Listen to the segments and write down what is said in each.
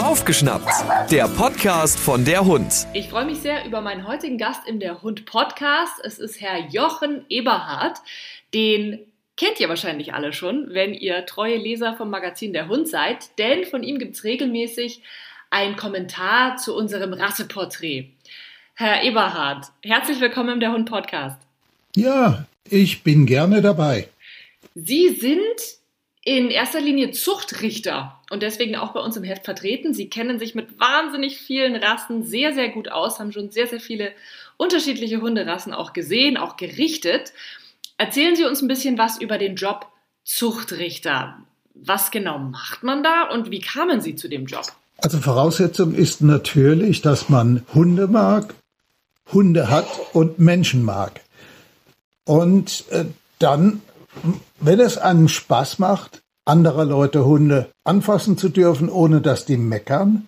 Aufgeschnappt, der Podcast von der Hund. Ich freue mich sehr über meinen heutigen Gast im Der Hund Podcast. Es ist Herr Jochen Eberhardt. Den kennt ihr wahrscheinlich alle schon, wenn ihr treue Leser vom Magazin Der Hund seid, denn von ihm gibt es regelmäßig einen Kommentar zu unserem Rasseporträt. Herr Eberhardt, herzlich willkommen im Der Hund Podcast. Ja, ich bin gerne dabei. Sie sind in erster Linie Zuchtrichter und deswegen auch bei uns im Heft vertreten. Sie kennen sich mit wahnsinnig vielen Rassen sehr, sehr gut aus, haben schon sehr, sehr viele unterschiedliche Hunderassen auch gesehen, auch gerichtet. Erzählen Sie uns ein bisschen was über den Job Zuchtrichter. Was genau macht man da und wie kamen Sie zu dem Job? Also Voraussetzung ist natürlich, dass man Hunde mag, Hunde hat und Menschen mag. Und äh, dann wenn es einen Spaß macht, anderer Leute Hunde anfassen zu dürfen, ohne dass die meckern,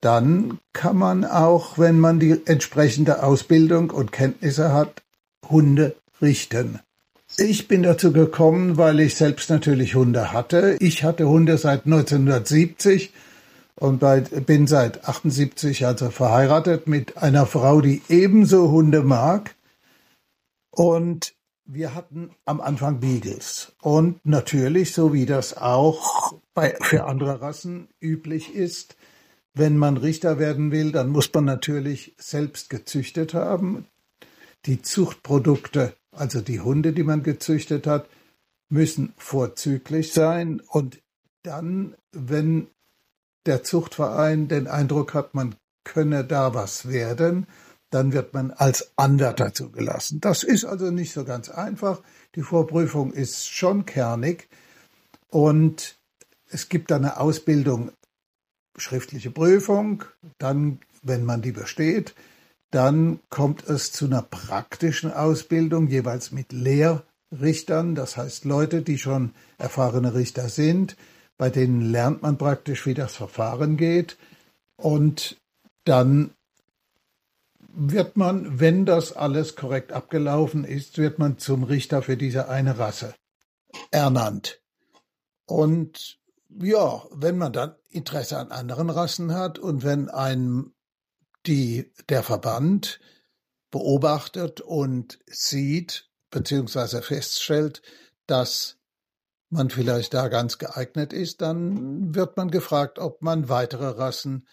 dann kann man auch, wenn man die entsprechende Ausbildung und Kenntnisse hat, Hunde richten. Ich bin dazu gekommen, weil ich selbst natürlich Hunde hatte. Ich hatte Hunde seit 1970 und bin seit 78 also verheiratet mit einer Frau, die ebenso Hunde mag. Und wir hatten am Anfang Beagles und natürlich, so wie das auch bei, für andere Rassen üblich ist, wenn man Richter werden will, dann muss man natürlich selbst gezüchtet haben. Die Zuchtprodukte, also die Hunde, die man gezüchtet hat, müssen vorzüglich sein und dann, wenn der Zuchtverein den Eindruck hat, man könne da was werden, dann wird man als Anwärter zugelassen. Das ist also nicht so ganz einfach. Die Vorprüfung ist schon kernig und es gibt eine Ausbildung, schriftliche Prüfung, dann, wenn man die besteht, dann kommt es zu einer praktischen Ausbildung, jeweils mit Lehrrichtern, das heißt Leute, die schon erfahrene Richter sind, bei denen lernt man praktisch, wie das Verfahren geht. Und dann wird man, wenn das alles korrekt abgelaufen ist, wird man zum Richter für diese eine Rasse ernannt. Und ja, wenn man dann Interesse an anderen Rassen hat und wenn einem die, der Verband beobachtet und sieht, beziehungsweise feststellt, dass man vielleicht da ganz geeignet ist, dann wird man gefragt, ob man weitere Rassen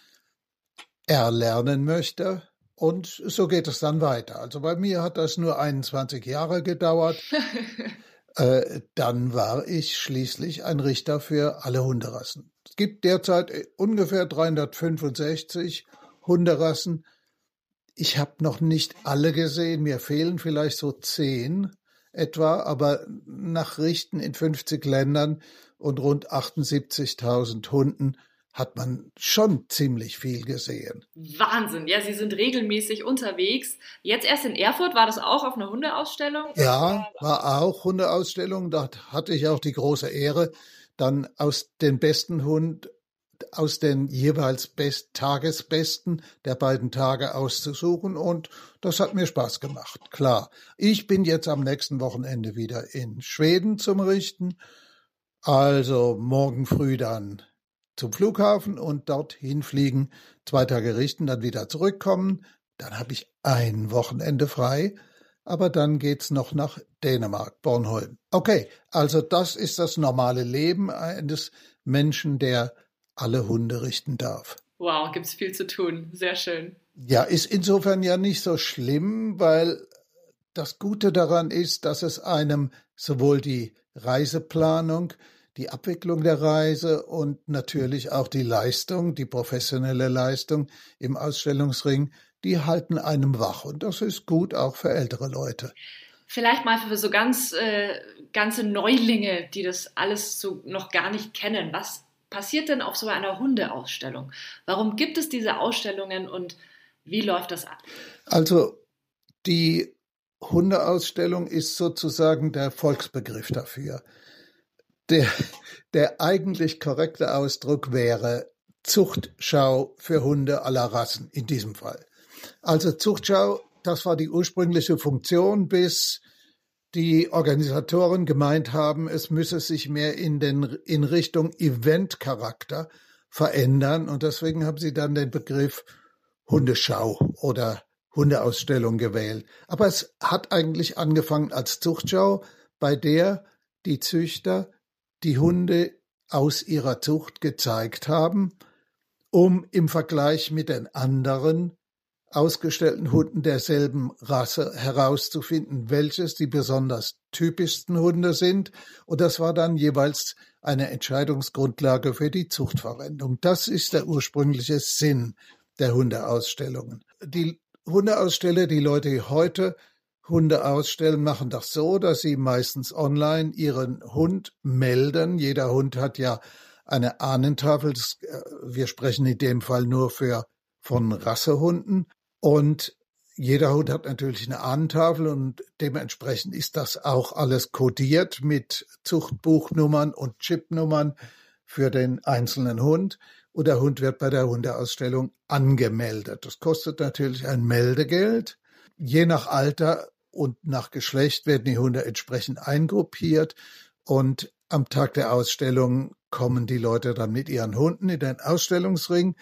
erlernen möchte und so geht es dann weiter. Also bei mir hat das nur 21 Jahre gedauert. äh, dann war ich schließlich ein Richter für alle Hunderassen. Es gibt derzeit äh, ungefähr 365 Hunderassen. Ich habe noch nicht alle gesehen. Mir fehlen vielleicht so zehn etwa, aber nach Richten in 50 Ländern und rund 78.000 Hunden hat man schon ziemlich viel gesehen. Wahnsinn, ja, Sie sind regelmäßig unterwegs. Jetzt erst in Erfurt, war das auch auf einer Hundeausstellung? Ja, war auch Hundeausstellung. Da hatte ich auch die große Ehre, dann aus den besten Hund, aus den jeweils best, Tagesbesten der beiden Tage auszusuchen und das hat mir Spaß gemacht, klar. Ich bin jetzt am nächsten Wochenende wieder in Schweden zum Richten. Also morgen früh dann zum Flughafen und dorthin fliegen, zwei Tage richten, dann wieder zurückkommen. Dann habe ich ein Wochenende frei, aber dann geht's noch nach Dänemark, Bornholm. Okay, also das ist das normale Leben eines Menschen, der alle Hunde richten darf. Wow, gibt's viel zu tun. Sehr schön. Ja, ist insofern ja nicht so schlimm, weil das Gute daran ist, dass es einem sowohl die Reiseplanung die Abwicklung der Reise und natürlich auch die Leistung, die professionelle Leistung im Ausstellungsring, die halten einem wach. Und das ist gut auch für ältere Leute. Vielleicht mal für so ganz äh, ganze Neulinge, die das alles so noch gar nicht kennen. Was passiert denn auf so einer Hundeausstellung? Warum gibt es diese Ausstellungen und wie läuft das ab? Also die Hundeausstellung ist sozusagen der Volksbegriff dafür. Der, der eigentlich korrekte Ausdruck wäre Zuchtschau für Hunde aller Rassen in diesem Fall. Also Zuchtschau, das war die ursprüngliche Funktion, bis die Organisatoren gemeint haben, es müsse sich mehr in, den, in Richtung Eventcharakter verändern. Und deswegen haben sie dann den Begriff Hundeschau oder Hundeausstellung gewählt. Aber es hat eigentlich angefangen als Zuchtschau, bei der die Züchter die Hunde aus ihrer Zucht gezeigt haben, um im Vergleich mit den anderen ausgestellten Hunden derselben Rasse herauszufinden, welches die besonders typischsten Hunde sind. Und das war dann jeweils eine Entscheidungsgrundlage für die Zuchtverwendung. Das ist der ursprüngliche Sinn der Hundeausstellungen. Die Hundeaussteller, die Leute heute Hunde ausstellen, machen das so, dass sie meistens online ihren Hund melden. Jeder Hund hat ja eine Ahnentafel. Äh, wir sprechen in dem Fall nur für von Rassehunden. Und jeder Hund hat natürlich eine Ahnentafel und dementsprechend ist das auch alles kodiert mit Zuchtbuchnummern und Chipnummern für den einzelnen Hund. Und der Hund wird bei der Hundeausstellung angemeldet. Das kostet natürlich ein Meldegeld. Je nach Alter und nach Geschlecht werden die Hunde entsprechend eingruppiert und am Tag der Ausstellung kommen die Leute dann mit ihren Hunden in den Ausstellungsring.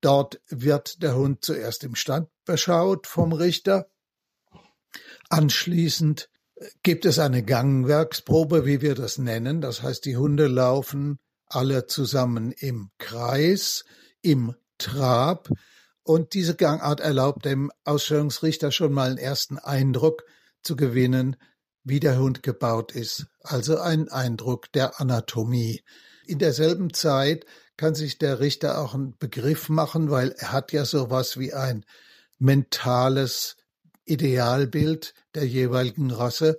Dort wird der Hund zuerst im Stand beschaut vom Richter. Anschließend gibt es eine Gangwerksprobe, wie wir das nennen. Das heißt, die Hunde laufen alle zusammen im Kreis, im Trab. Und diese Gangart erlaubt dem Ausstellungsrichter schon mal einen ersten Eindruck zu gewinnen, wie der Hund gebaut ist. Also ein Eindruck der Anatomie. In derselben Zeit kann sich der Richter auch einen Begriff machen, weil er hat ja sowas wie ein mentales Idealbild der jeweiligen Rasse.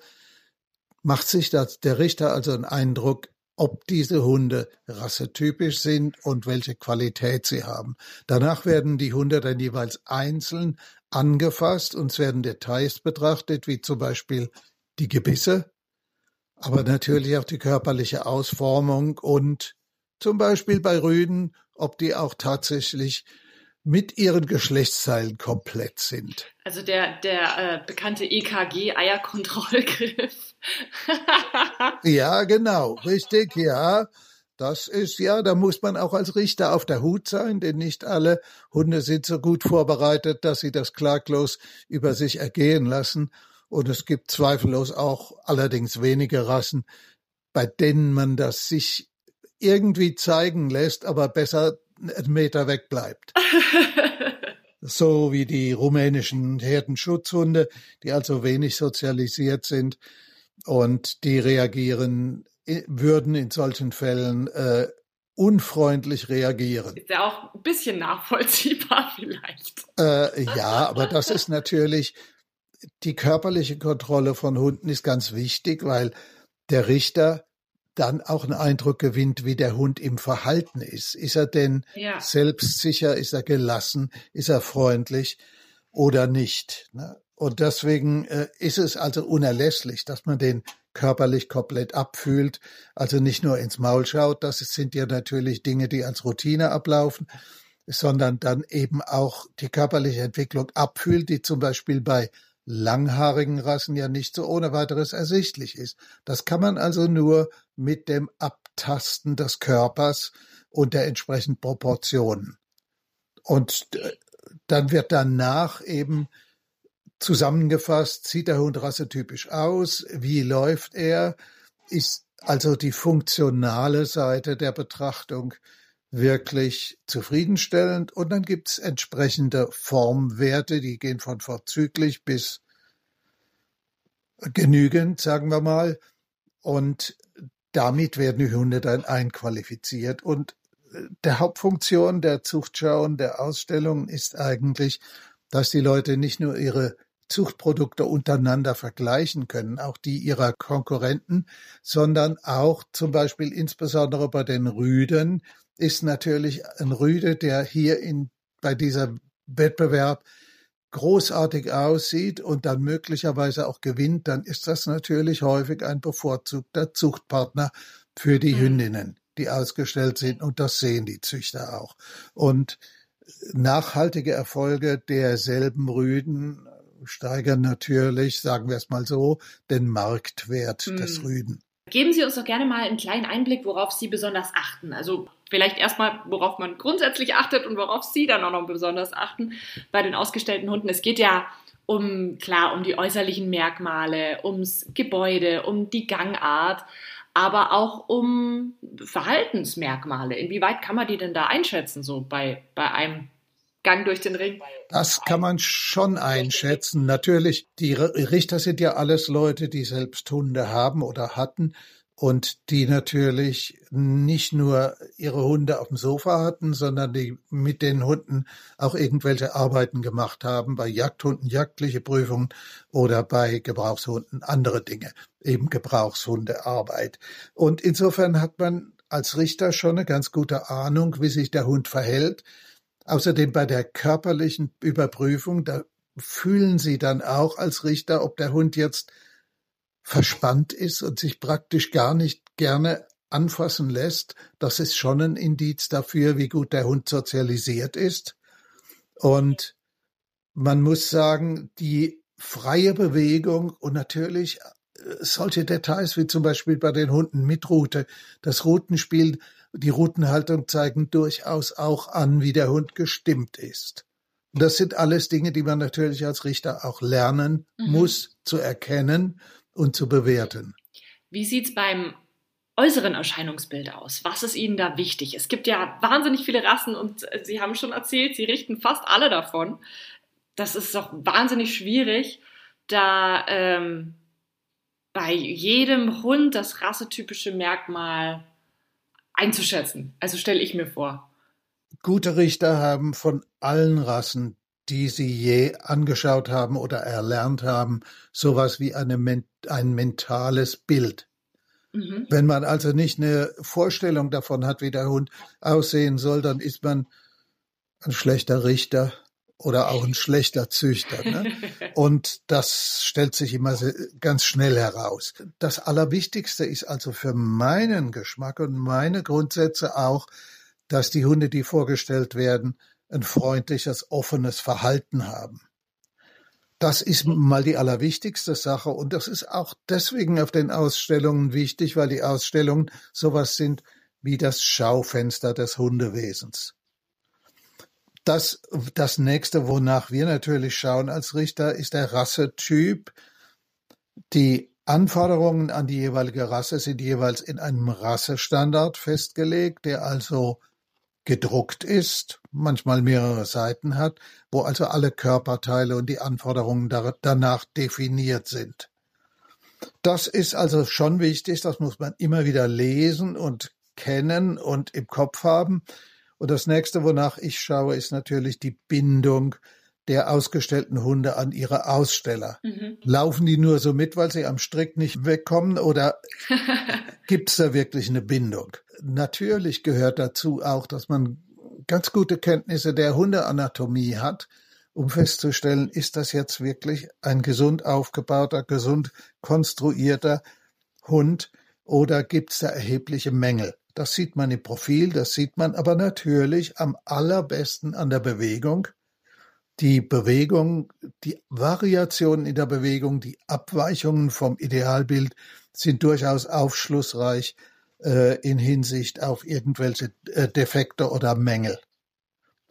Macht sich das, der Richter also einen Eindruck, ob diese Hunde rassetypisch sind und welche Qualität sie haben. Danach werden die Hunde dann jeweils einzeln angefasst und es werden Details betrachtet, wie zum Beispiel die Gebisse, aber natürlich auch die körperliche Ausformung und zum Beispiel bei Rüden, ob die auch tatsächlich mit ihren Geschlechtsteilen komplett sind. Also der, der äh, bekannte EKG-Eierkontrollgriff. ja, genau, richtig, ja. Das ist ja, da muss man auch als Richter auf der Hut sein, denn nicht alle Hunde sind so gut vorbereitet, dass sie das klaglos über sich ergehen lassen. Und es gibt zweifellos auch allerdings wenige Rassen, bei denen man das sich irgendwie zeigen lässt, aber besser Meter weg bleibt. so wie die rumänischen Herdenschutzhunde, die also wenig sozialisiert sind und die reagieren, würden in solchen Fällen äh, unfreundlich reagieren. Ist ja auch ein bisschen nachvollziehbar vielleicht. Äh, ja, aber das ist natürlich, die körperliche Kontrolle von Hunden ist ganz wichtig, weil der Richter dann auch einen Eindruck gewinnt, wie der Hund im Verhalten ist. Ist er denn ja. selbstsicher? Ist er gelassen? Ist er freundlich oder nicht? Ne? Und deswegen äh, ist es also unerlässlich, dass man den körperlich komplett abfühlt, also nicht nur ins Maul schaut, das sind ja natürlich Dinge, die als Routine ablaufen, sondern dann eben auch die körperliche Entwicklung abfühlt, die zum Beispiel bei langhaarigen Rassen ja nicht so ohne weiteres ersichtlich ist. Das kann man also nur mit dem Abtasten des Körpers und der entsprechenden Proportionen. Und äh, dann wird danach eben zusammengefasst, sieht der Hund rassetypisch aus, wie läuft er, ist also die funktionale Seite der Betrachtung wirklich zufriedenstellend. Und dann gibt's entsprechende Formwerte, die gehen von vorzüglich bis genügend, sagen wir mal. Und damit werden die Hunde dann einqualifiziert. Und äh, der Hauptfunktion der Zuchtschau und der Ausstellung ist eigentlich, dass die Leute nicht nur ihre Zuchtprodukte untereinander vergleichen können, auch die ihrer Konkurrenten, sondern auch zum Beispiel insbesondere bei den Rüden ist natürlich ein Rüde, der hier in, bei dieser Wettbewerb großartig aussieht und dann möglicherweise auch gewinnt, dann ist das natürlich häufig ein bevorzugter Zuchtpartner für die mhm. Hündinnen, die ausgestellt sind und das sehen die Züchter auch. Und nachhaltige Erfolge derselben Rüden steigern natürlich, sagen wir es mal so, den Marktwert mhm. des Rüden. Geben Sie uns doch gerne mal einen kleinen Einblick, worauf Sie besonders achten. Also Vielleicht erstmal, worauf man grundsätzlich achtet und worauf Sie dann auch noch besonders achten bei den ausgestellten Hunden. Es geht ja um, klar, um die äußerlichen Merkmale, ums Gebäude, um die Gangart, aber auch um Verhaltensmerkmale. Inwieweit kann man die denn da einschätzen, so bei, bei einem Gang durch den Ring? Das kann man schon einschätzen. Natürlich, die Richter sind ja alles Leute, die selbst Hunde haben oder hatten und die natürlich nicht nur ihre Hunde auf dem Sofa hatten, sondern die mit den Hunden auch irgendwelche Arbeiten gemacht haben, bei Jagdhunden jagdliche Prüfungen oder bei Gebrauchshunden andere Dinge, eben Gebrauchshundearbeit. Und insofern hat man als Richter schon eine ganz gute Ahnung, wie sich der Hund verhält. Außerdem bei der körperlichen Überprüfung, da fühlen Sie dann auch als Richter, ob der Hund jetzt verspannt ist und sich praktisch gar nicht gerne anfassen lässt, das ist schon ein Indiz dafür, wie gut der Hund sozialisiert ist. Und man muss sagen, die freie Bewegung und natürlich äh, solche Details wie zum Beispiel bei den Hunden mit Rute, das Rutenspiel, die Rutenhaltung zeigen durchaus auch an, wie der Hund gestimmt ist. Und das sind alles Dinge, die man natürlich als Richter auch lernen mhm. muss zu erkennen und zu bewerten. Wie sieht es beim äußeren Erscheinungsbild aus? Was ist Ihnen da wichtig? Es gibt ja wahnsinnig viele Rassen und Sie haben schon erzählt, Sie richten fast alle davon. Das ist doch wahnsinnig schwierig, da ähm, bei jedem Hund das rassetypische Merkmal einzuschätzen. Also stelle ich mir vor. Gute Richter haben von allen Rassen die Sie je angeschaut haben oder erlernt haben, sowas wie eine, ein mentales Bild. Mhm. Wenn man also nicht eine Vorstellung davon hat, wie der Hund aussehen soll, dann ist man ein schlechter Richter oder auch ein schlechter Züchter. Ne? Und das stellt sich immer ganz schnell heraus. Das Allerwichtigste ist also für meinen Geschmack und meine Grundsätze auch, dass die Hunde, die vorgestellt werden, ein freundliches, offenes Verhalten haben. Das ist mal die allerwichtigste Sache und das ist auch deswegen auf den Ausstellungen wichtig, weil die Ausstellungen sowas sind wie das Schaufenster des Hundewesens. Das, das nächste, wonach wir natürlich schauen als Richter, ist der Rassetyp. Die Anforderungen an die jeweilige Rasse sind jeweils in einem Rassestandard festgelegt, der also gedruckt ist, manchmal mehrere Seiten hat, wo also alle Körperteile und die Anforderungen danach definiert sind. Das ist also schon wichtig, das muss man immer wieder lesen und kennen und im Kopf haben. Und das nächste, wonach ich schaue, ist natürlich die Bindung der ausgestellten Hunde an ihre Aussteller. Mhm. Laufen die nur so mit, weil sie am Strick nicht wegkommen oder gibt es da wirklich eine Bindung? Natürlich gehört dazu auch, dass man ganz gute Kenntnisse der Hundeanatomie hat, um festzustellen, ist das jetzt wirklich ein gesund aufgebauter, gesund konstruierter Hund oder gibt es da erhebliche Mängel? Das sieht man im Profil, das sieht man aber natürlich am allerbesten an der Bewegung die Bewegung, die Variationen in der Bewegung, die Abweichungen vom Idealbild sind durchaus aufschlussreich äh, in Hinsicht auf irgendwelche äh, Defekte oder Mängel.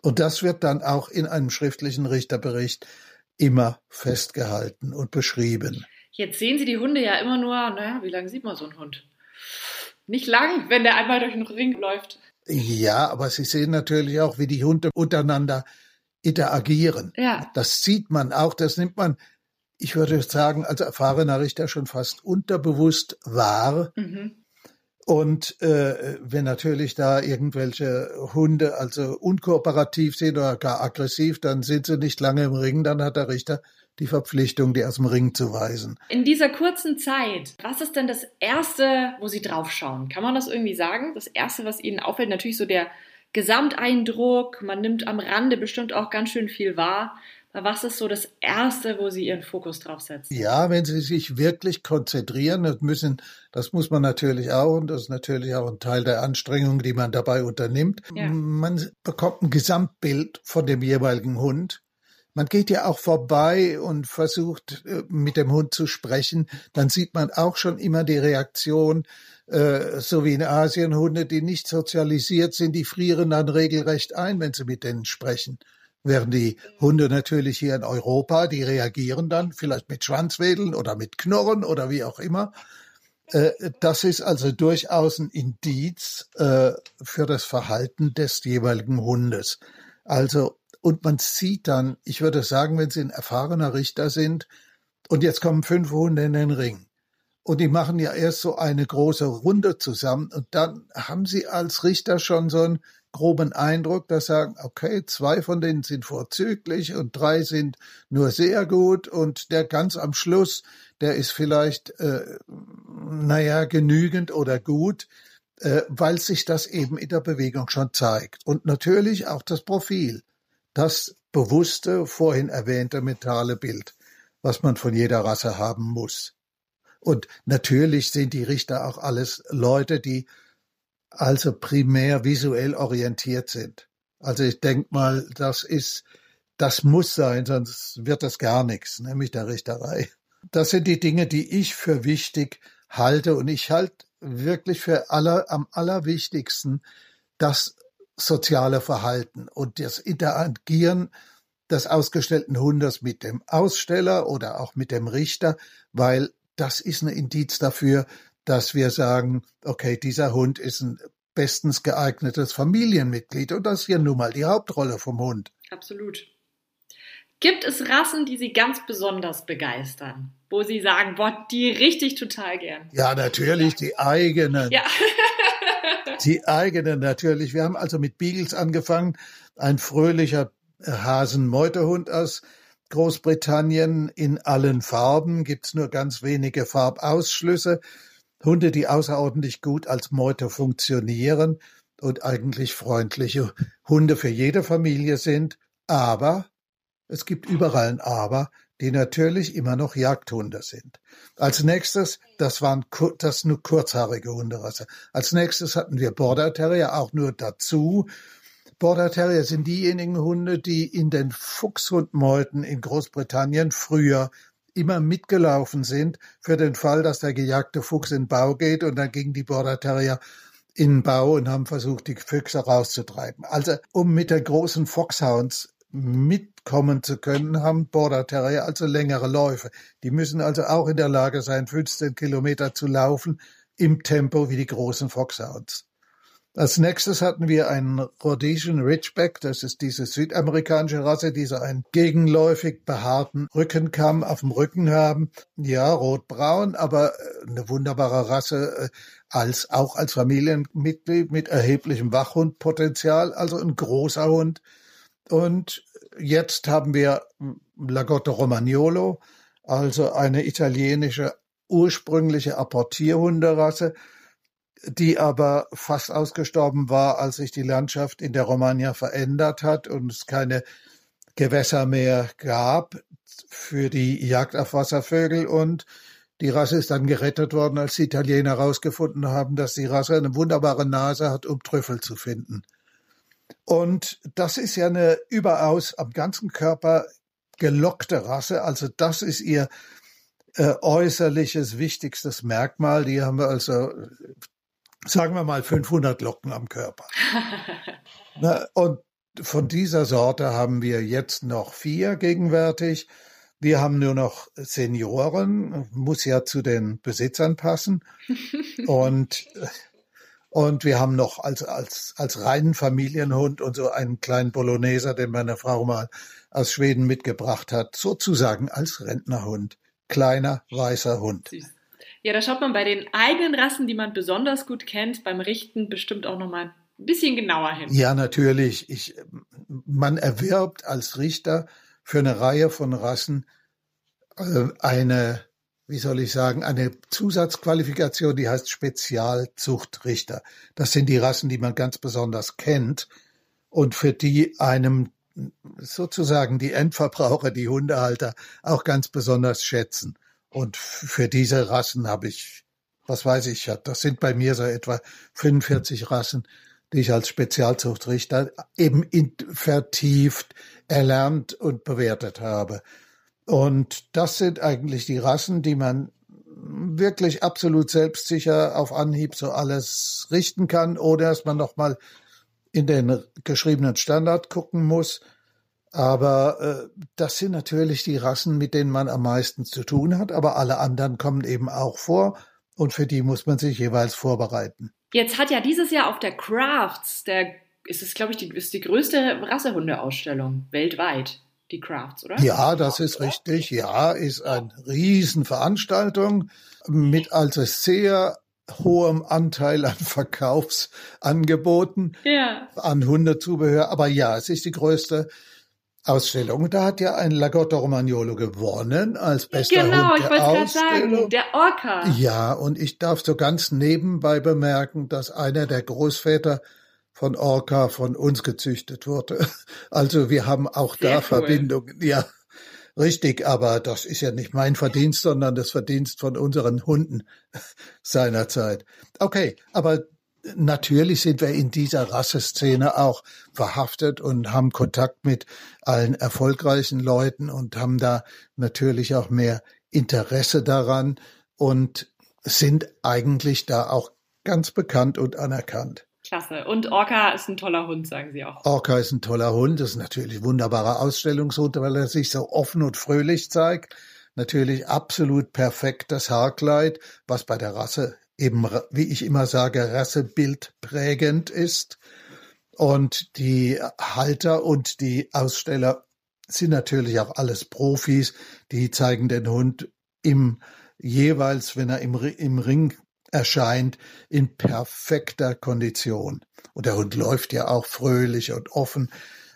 Und das wird dann auch in einem schriftlichen Richterbericht immer festgehalten und beschrieben. Jetzt sehen Sie die Hunde ja immer nur, naja, wie lange sieht man so einen Hund? Nicht lang, wenn der einmal durch den Ring läuft. Ja, aber Sie sehen natürlich auch, wie die Hunde untereinander interagieren. Ja. Das sieht man auch, das nimmt man, ich würde sagen, als erfahrener Richter schon fast unterbewusst wahr. Mhm. Und äh, wenn natürlich da irgendwelche Hunde also unkooperativ sind oder gar aggressiv, dann sind sie nicht lange im Ring, dann hat der Richter die Verpflichtung, die aus dem Ring zu weisen. In dieser kurzen Zeit, was ist denn das Erste, wo Sie draufschauen? Kann man das irgendwie sagen? Das Erste, was Ihnen auffällt, natürlich so der Gesamteindruck, man nimmt am Rande bestimmt auch ganz schön viel wahr. Was ist so das Erste, wo Sie Ihren Fokus drauf setzen? Ja, wenn Sie sich wirklich konzentrieren, das müssen, das muss man natürlich auch, und das ist natürlich auch ein Teil der Anstrengung, die man dabei unternimmt. Ja. Man bekommt ein Gesamtbild von dem jeweiligen Hund. Man geht ja auch vorbei und versucht äh, mit dem Hund zu sprechen, dann sieht man auch schon immer die Reaktion, äh, so wie in Asien Hunde, die nicht sozialisiert sind, die frieren dann regelrecht ein, wenn sie mit denen sprechen. Während die Hunde natürlich hier in Europa, die reagieren dann vielleicht mit Schwanzwedeln oder mit Knurren oder wie auch immer. Äh, das ist also durchaus ein Indiz für das Verhalten des jeweiligen Hundes. Also, und man sieht dann, ich würde sagen, wenn Sie ein erfahrener Richter sind und jetzt kommen fünf Hunde in den Ring. Und die machen ja erst so eine große Runde zusammen. Und dann haben Sie als Richter schon so einen groben Eindruck, dass sagen, okay, zwei von denen sind vorzüglich und drei sind nur sehr gut. Und der ganz am Schluss, der ist vielleicht, äh, naja, genügend oder gut, äh, weil sich das eben in der Bewegung schon zeigt. Und natürlich auch das Profil, das bewusste, vorhin erwähnte mentale Bild, was man von jeder Rasse haben muss. Und natürlich sind die Richter auch alles Leute, die also primär visuell orientiert sind. Also ich denke mal, das ist, das muss sein, sonst wird das gar nichts, nämlich der Richterei. Das sind die Dinge, die ich für wichtig halte und ich halte wirklich für aller, am allerwichtigsten das soziale Verhalten und das Interagieren des ausgestellten Hundes mit dem Aussteller oder auch mit dem Richter, weil das ist ein Indiz dafür, dass wir sagen, okay, dieser Hund ist ein bestens geeignetes Familienmitglied und das ist ja nun mal die Hauptrolle vom Hund. Absolut. Gibt es Rassen, die Sie ganz besonders begeistern? Wo Sie sagen, boah, die richtig total gern. Ja, natürlich, die eigenen. Ja. die eigenen natürlich. Wir haben also mit Beagles angefangen, ein fröhlicher Hasenmeutehund aus Großbritannien in allen Farben, gibt's nur ganz wenige Farbausschlüsse. Hunde, die außerordentlich gut als Meute funktionieren und eigentlich freundliche Hunde für jede Familie sind. Aber es gibt überall ein Aber, die natürlich immer noch Jagdhunde sind. Als nächstes, das waren das nur kurzhaarige Hunderasse. Als nächstes hatten wir Border Terrier auch nur dazu. Border Terrier sind diejenigen Hunde, die in den Fuchshundmeuten in Großbritannien früher immer mitgelaufen sind für den Fall, dass der gejagte Fuchs in Bau geht und dann gingen die Border Terrier in Bau und haben versucht, die Füchse rauszutreiben. Also um mit den großen Foxhounds mitkommen zu können, haben Border Terrier also längere Läufe. Die müssen also auch in der Lage sein, 15 Kilometer zu laufen im Tempo wie die großen Foxhounds. Als nächstes hatten wir einen Rhodesian Ridgeback, das ist diese südamerikanische Rasse, die so einen gegenläufig behaarten Rückenkamm auf dem Rücken haben. Ja, rotbraun, aber äh, eine wunderbare Rasse äh, als auch als Familienmitglied mit erheblichem Wachhundpotenzial, also ein großer Hund. Und jetzt haben wir Lagotto Romagnolo, also eine italienische ursprüngliche Apportierhunderasse, die aber fast ausgestorben war, als sich die Landschaft in der Romagna verändert hat und es keine Gewässer mehr gab für die Jagd auf Wasservögel und die Rasse ist dann gerettet worden, als die Italiener herausgefunden haben, dass die Rasse eine wunderbare Nase hat, um Trüffel zu finden. Und das ist ja eine überaus am ganzen Körper gelockte Rasse. Also das ist ihr äh, äußerliches wichtigstes Merkmal. Die haben wir also sagen wir mal 500 Locken am Körper. Na, und von dieser Sorte haben wir jetzt noch vier gegenwärtig. Wir haben nur noch Senioren, muss ja zu den Besitzern passen. und, und wir haben noch als, als, als reinen Familienhund und so einen kleinen Bologneser, den meine Frau mal aus Schweden mitgebracht hat, sozusagen als Rentnerhund. Kleiner, weißer Hund. Süß. Ja, da schaut man bei den eigenen Rassen, die man besonders gut kennt, beim Richten bestimmt auch nochmal ein bisschen genauer hin. Ja, natürlich. Ich, man erwirbt als Richter für eine Reihe von Rassen äh, eine, wie soll ich sagen, eine Zusatzqualifikation, die heißt Spezialzuchtrichter. Das sind die Rassen, die man ganz besonders kennt und für die einem sozusagen die Endverbraucher, die Hundehalter auch ganz besonders schätzen. Und für diese Rassen habe ich, was weiß ich, das sind bei mir so etwa 45 Rassen, die ich als Spezialzuchtrichter eben vertieft erlernt und bewertet habe. Und das sind eigentlich die Rassen, die man wirklich absolut selbstsicher auf Anhieb so alles richten kann, oder dass man nochmal in den geschriebenen Standard gucken muss. Aber äh, das sind natürlich die Rassen, mit denen man am meisten zu tun hat, aber alle anderen kommen eben auch vor und für die muss man sich jeweils vorbereiten. Jetzt hat ja dieses Jahr auf der Crafts, der ist es, glaube ich, die, ist die größte Rassehundeausstellung weltweit, die Crafts, oder? Ja, das ist richtig. Ja, ist eine Riesenveranstaltung mit also sehr hohem Anteil an Verkaufsangeboten, ja. an Hundezubehör. Aber ja, es ist die größte Ausstellung. Da hat ja ein Lagotto Romagnolo gewonnen als bester genau, Hund der ich wollte gerade sagen, der Orca. Ja, und ich darf so ganz nebenbei bemerken, dass einer der Großväter von Orca von uns gezüchtet wurde. Also wir haben auch Sehr da cool. Verbindungen. Ja, richtig, aber das ist ja nicht mein Verdienst, sondern das Verdienst von unseren Hunden seinerzeit. Okay, aber natürlich sind wir in dieser Rasseszene auch verhaftet und haben Kontakt mit allen erfolgreichen Leuten und haben da natürlich auch mehr Interesse daran und sind eigentlich da auch ganz bekannt und anerkannt. Klasse. Und Orca ist ein toller Hund, sagen Sie auch. Orca ist ein toller Hund. Das ist natürlich ein wunderbarer Ausstellungshund, weil er sich so offen und fröhlich zeigt. Natürlich absolut perfekt das Haarkleid, was bei der Rasse eben, wie ich immer sage, rassebildprägend ist. Und die Halter und die Aussteller sind natürlich auch alles Profis, die zeigen den Hund im jeweils, wenn er im, im Ring erscheint, in perfekter Kondition. Und der Hund läuft ja auch fröhlich und offen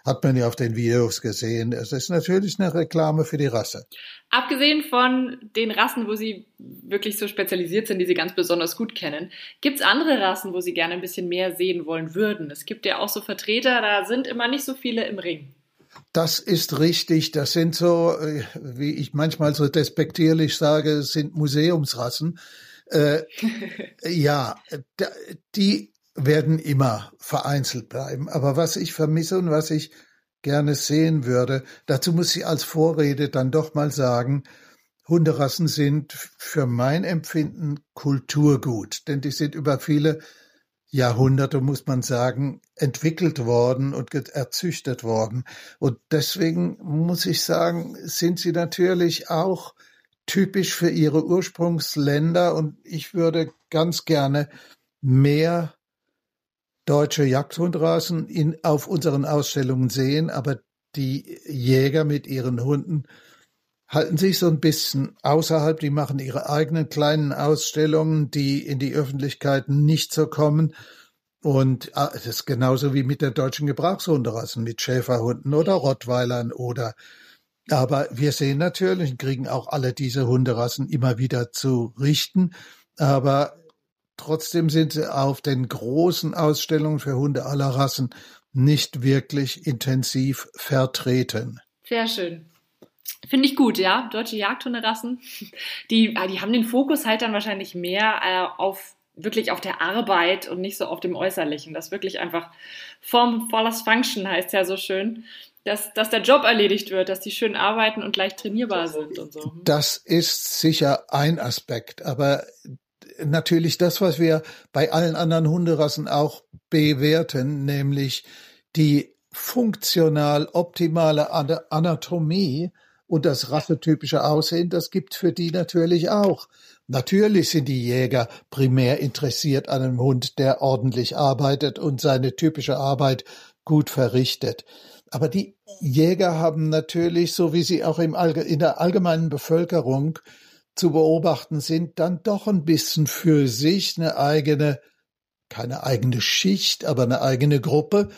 hat man ja auf den Videos gesehen. Es ist natürlich eine Reklame für die Rasse. Abgesehen von den Rassen, wo Sie wirklich so spezialisiert sind, die Sie ganz besonders gut kennen, gibt es andere Rassen, wo Sie gerne ein bisschen mehr sehen wollen würden? Es gibt ja auch so Vertreter, da sind immer nicht so viele im Ring. Das ist richtig. Das sind so, äh, wie ich manchmal so despektierlich sage, sind Museumsrassen. Äh, ja, die werden immer vereinzelt bleiben. Aber was ich vermisse und was ich gerne sehen würde, dazu muss ich als Vorrede dann doch mal sagen, Hunderassen sind für mein Empfinden Kulturgut, denn die sind über viele Jahrhunderte, muss man sagen, entwickelt worden und erzüchtet worden. Und deswegen muss ich sagen, sind sie natürlich auch typisch für ihre Ursprungsländer und ich würde ganz gerne mehr deutsche Jagdhundrassen in, auf unseren Ausstellungen sehen, aber die Jäger mit ihren Hunden halten sich so ein bisschen außerhalb, die machen ihre eigenen kleinen Ausstellungen, die in die Öffentlichkeit nicht so kommen. Und ah, es ist genauso wie mit der deutschen Gebrauchshunderassen, mit Schäferhunden oder Rottweilern oder aber wir sehen natürlich und kriegen auch alle diese Hunderassen immer wieder zu richten. Aber Trotzdem sind sie auf den großen Ausstellungen für Hunde aller Rassen nicht wirklich intensiv vertreten. Sehr schön. Finde ich gut, ja. Deutsche Jagdhunderassen, die, ah, die haben den Fokus halt dann wahrscheinlich mehr äh, auf wirklich auf der Arbeit und nicht so auf dem Äußerlichen. Das wirklich einfach Form follows Function heißt ja so schön, dass, dass der Job erledigt wird, dass die schön arbeiten und leicht trainierbar sind und so. Das ist sicher ein Aspekt, aber natürlich das, was wir bei allen anderen Hunderassen auch bewerten, nämlich die funktional optimale Anatomie und das rassetypische Aussehen, das gibt für die natürlich auch. Natürlich sind die Jäger primär interessiert an einem Hund, der ordentlich arbeitet und seine typische Arbeit gut verrichtet. Aber die Jäger haben natürlich, so wie sie auch in der allgemeinen Bevölkerung zu beobachten sind, dann doch ein bisschen für sich eine eigene, keine eigene Schicht, aber eine eigene Gruppe.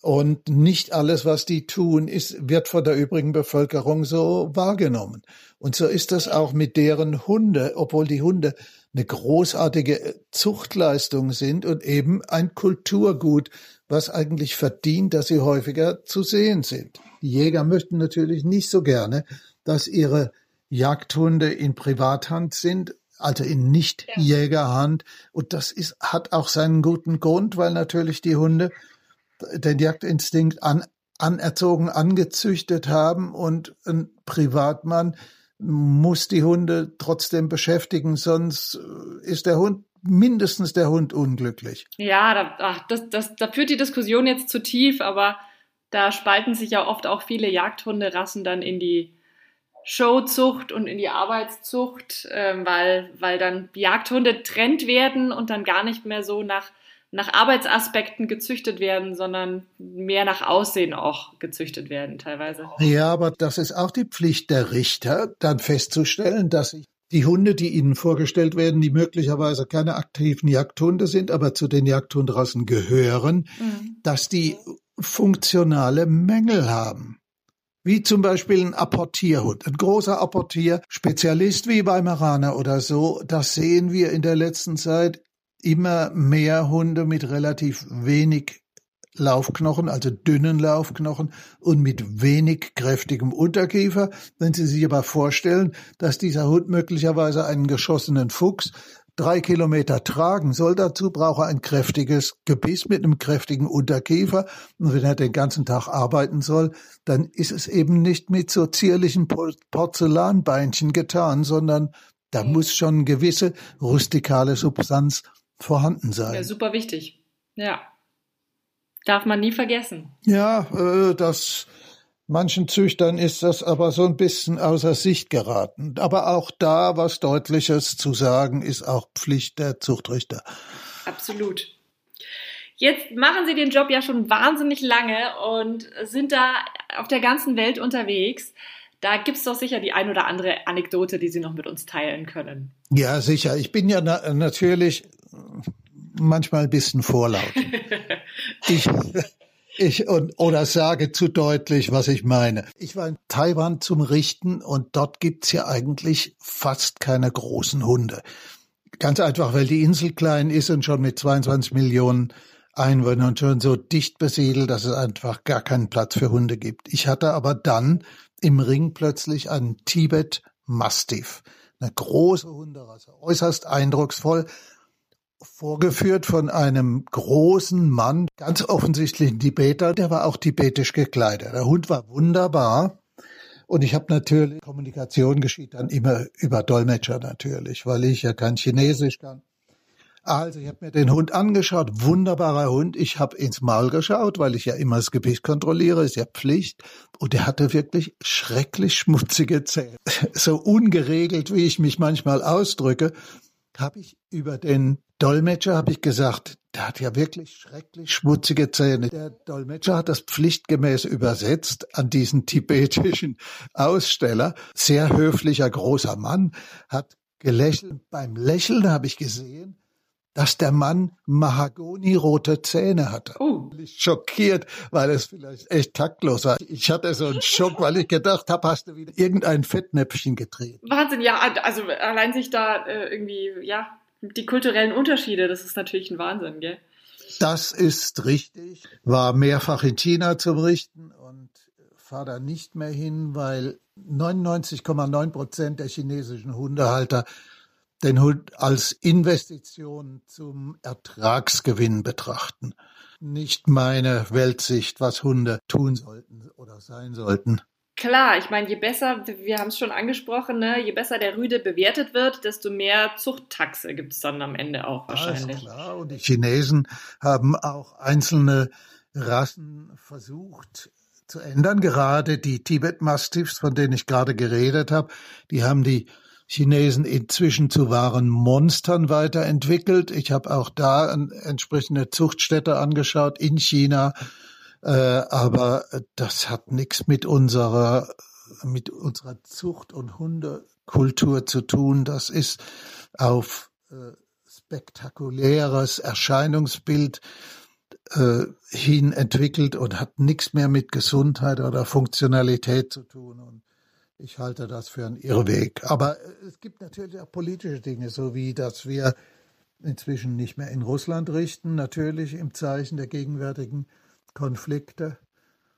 Und nicht alles, was die tun, ist, wird von der übrigen Bevölkerung so wahrgenommen. Und so ist das auch mit deren Hunde, obwohl die Hunde eine großartige Zuchtleistung sind und eben ein Kulturgut, was eigentlich verdient, dass sie häufiger zu sehen sind. Die Jäger möchten natürlich nicht so gerne, dass ihre Jagdhunde in Privathand sind, also in Nicht-Jägerhand. Und das ist, hat auch seinen guten Grund, weil natürlich die Hunde den Jagdinstinkt an, anerzogen, angezüchtet haben und ein Privatmann muss die Hunde trotzdem beschäftigen, sonst ist der Hund mindestens der Hund unglücklich. Ja, da, ach, das, das, da führt die Diskussion jetzt zu tief, aber da spalten sich ja oft auch viele Jagdhunderassen dann in die Showzucht und in die Arbeitszucht, äh, weil, weil dann Jagdhunde trennt werden und dann gar nicht mehr so nach, nach Arbeitsaspekten gezüchtet werden, sondern mehr nach Aussehen auch gezüchtet werden teilweise. Ja, aber das ist auch die Pflicht der Richter, dann festzustellen, dass die Hunde, die ihnen vorgestellt werden, die möglicherweise keine aktiven Jagdhunde sind, aber zu den Jagdhundrassen gehören, mhm. dass die funktionale Mängel haben. Wie zum Beispiel ein Apportierhund, ein großer Apportier-Spezialist wie bei Marana oder so. Das sehen wir in der letzten Zeit immer mehr Hunde mit relativ wenig Laufknochen, also dünnen Laufknochen und mit wenig kräftigem Unterkiefer. Wenn Sie sich aber vorstellen, dass dieser Hund möglicherweise einen geschossenen Fuchs drei Kilometer tragen soll, dazu braucht er ein kräftiges Gebiss mit einem kräftigen Unterkiefer. Und wenn er den ganzen Tag arbeiten soll, dann ist es eben nicht mit so zierlichen Porzellanbeinchen getan, sondern da muss schon eine gewisse rustikale Substanz vorhanden sein. Ja, super wichtig. Ja. Darf man nie vergessen. Ja, äh, das manchen Züchtern ist das aber so ein bisschen außer Sicht geraten. Aber auch da was Deutliches zu sagen, ist auch Pflicht der Zuchtrichter. Absolut. Jetzt machen Sie den Job ja schon wahnsinnig lange und sind da auf der ganzen Welt unterwegs. Da gibt es doch sicher die ein oder andere Anekdote, die Sie noch mit uns teilen können. Ja, sicher. Ich bin ja na natürlich manchmal ein bisschen vorlaut. ich, ich und, oder sage zu deutlich, was ich meine. Ich war in Taiwan zum Richten und dort gibt's ja eigentlich fast keine großen Hunde. Ganz einfach, weil die Insel klein ist und schon mit 22 Millionen Einwohnern schon so dicht besiedelt, dass es einfach gar keinen Platz für Hunde gibt. Ich hatte aber dann im Ring plötzlich einen Tibet Mastiff. Eine große Hunderasse, äußerst eindrucksvoll vorgeführt von einem großen Mann, ganz offensichtlich ein Tibeter, der war auch tibetisch gekleidet. Der Hund war wunderbar. Und ich habe natürlich, Kommunikation geschieht dann immer über Dolmetscher natürlich, weil ich ja kein Chinesisch kann. Also ich habe mir den Hund angeschaut, wunderbarer Hund. Ich habe ins Maul geschaut, weil ich ja immer das Gewicht kontrolliere, ist ja Pflicht. Und er hatte wirklich schrecklich schmutzige Zähne. So ungeregelt, wie ich mich manchmal ausdrücke, habe ich über den Dolmetscher habe ich gesagt, der hat ja wirklich schrecklich schmutzige Zähne. Der Dolmetscher hat das pflichtgemäß übersetzt an diesen tibetischen Aussteller. Sehr höflicher großer Mann hat gelächelt. Beim Lächeln habe ich gesehen, dass der Mann Mahagoni-rote Zähne hatte. Oh. Ich schockiert, weil es vielleicht echt taktlos war. Ich hatte so einen Schock, weil ich gedacht habe, hast du wieder irgendein Fettnäpfchen gedreht. Wahnsinn, ja, also allein sich da äh, irgendwie, ja, die kulturellen Unterschiede, das ist natürlich ein Wahnsinn, gell? Das ist richtig. War mehrfach in China zum Richten und fahre da nicht mehr hin, weil 99,9 Prozent der chinesischen Hundehalter den Hund als Investition zum Ertragsgewinn betrachten. Nicht meine Weltsicht, was Hunde tun sollten oder sein sollten. Klar, ich meine, je besser, wir haben es schon angesprochen, ne, je besser der Rüde bewertet wird, desto mehr Zuchttaxe gibt es dann am Ende auch wahrscheinlich. Ja, klar. Und die Chinesen haben auch einzelne Rassen versucht zu ändern. Gerade die Tibet-Mastiffs, von denen ich gerade geredet habe, die haben die Chinesen inzwischen zu wahren Monstern weiterentwickelt. Ich habe auch da entsprechende Zuchtstätte angeschaut in China äh, aber das hat nichts mit unserer, mit unserer Zucht- und Hundekultur zu tun. Das ist auf äh, spektakuläres Erscheinungsbild äh, hin entwickelt und hat nichts mehr mit Gesundheit oder Funktionalität zu tun. Und ich halte das für einen Irrweg. Aber es gibt natürlich auch politische Dinge, so wie dass wir inzwischen nicht mehr in Russland richten, natürlich im Zeichen der gegenwärtigen Konflikte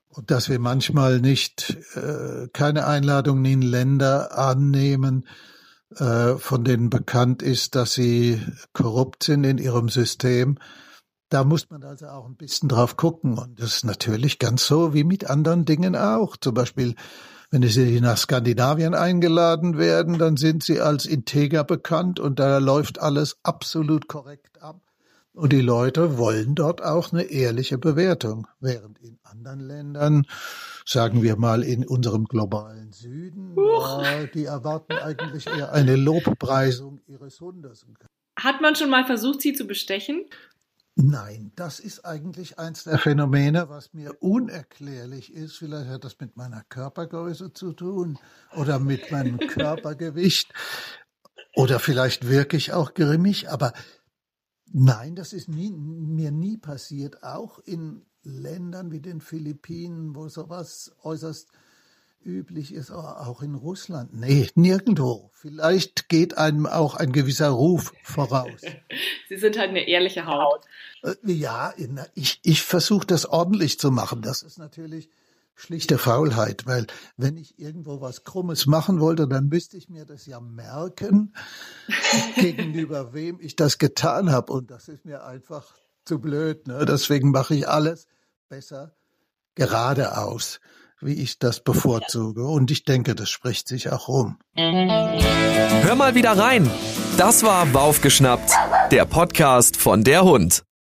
und dass wir manchmal nicht äh, keine Einladungen in Länder annehmen, äh, von denen bekannt ist, dass sie korrupt sind in ihrem System. Da muss man also auch ein bisschen drauf gucken. Und das ist natürlich ganz so wie mit anderen Dingen auch. Zum Beispiel, wenn sie nach Skandinavien eingeladen werden, dann sind sie als integer bekannt und da läuft alles absolut korrekt ab. Und die Leute wollen dort auch eine ehrliche Bewertung, während in anderen Ländern, sagen wir mal in unserem globalen Süden, die erwarten eigentlich eher eine Lobpreisung ihres Hundes. Hat man schon mal versucht, sie zu bestechen? Nein, das ist eigentlich eins der Phänomene, was mir unerklärlich ist. Vielleicht hat das mit meiner Körpergröße zu tun oder mit meinem Körpergewicht oder vielleicht wirklich auch grimmig, aber Nein, das ist nie, mir nie passiert. Auch in Ländern wie den Philippinen, wo sowas äußerst üblich ist, auch in Russland. Nee, nirgendwo. Vielleicht geht einem auch ein gewisser Ruf voraus. Sie sind halt eine ehrliche Haut. Äh, ja, ich, ich versuche das ordentlich zu machen. Das ist natürlich schlichte Faulheit, weil wenn ich irgendwo was Krummes machen wollte, dann müsste ich mir das ja merken, gegenüber wem ich das getan habe. Und das ist mir einfach zu blöd. Ne? Deswegen mache ich alles besser geradeaus, wie ich das bevorzuge. Und ich denke, das spricht sich auch rum. Hör mal wieder rein. Das war Baufgeschnappt, der Podcast von der Hund.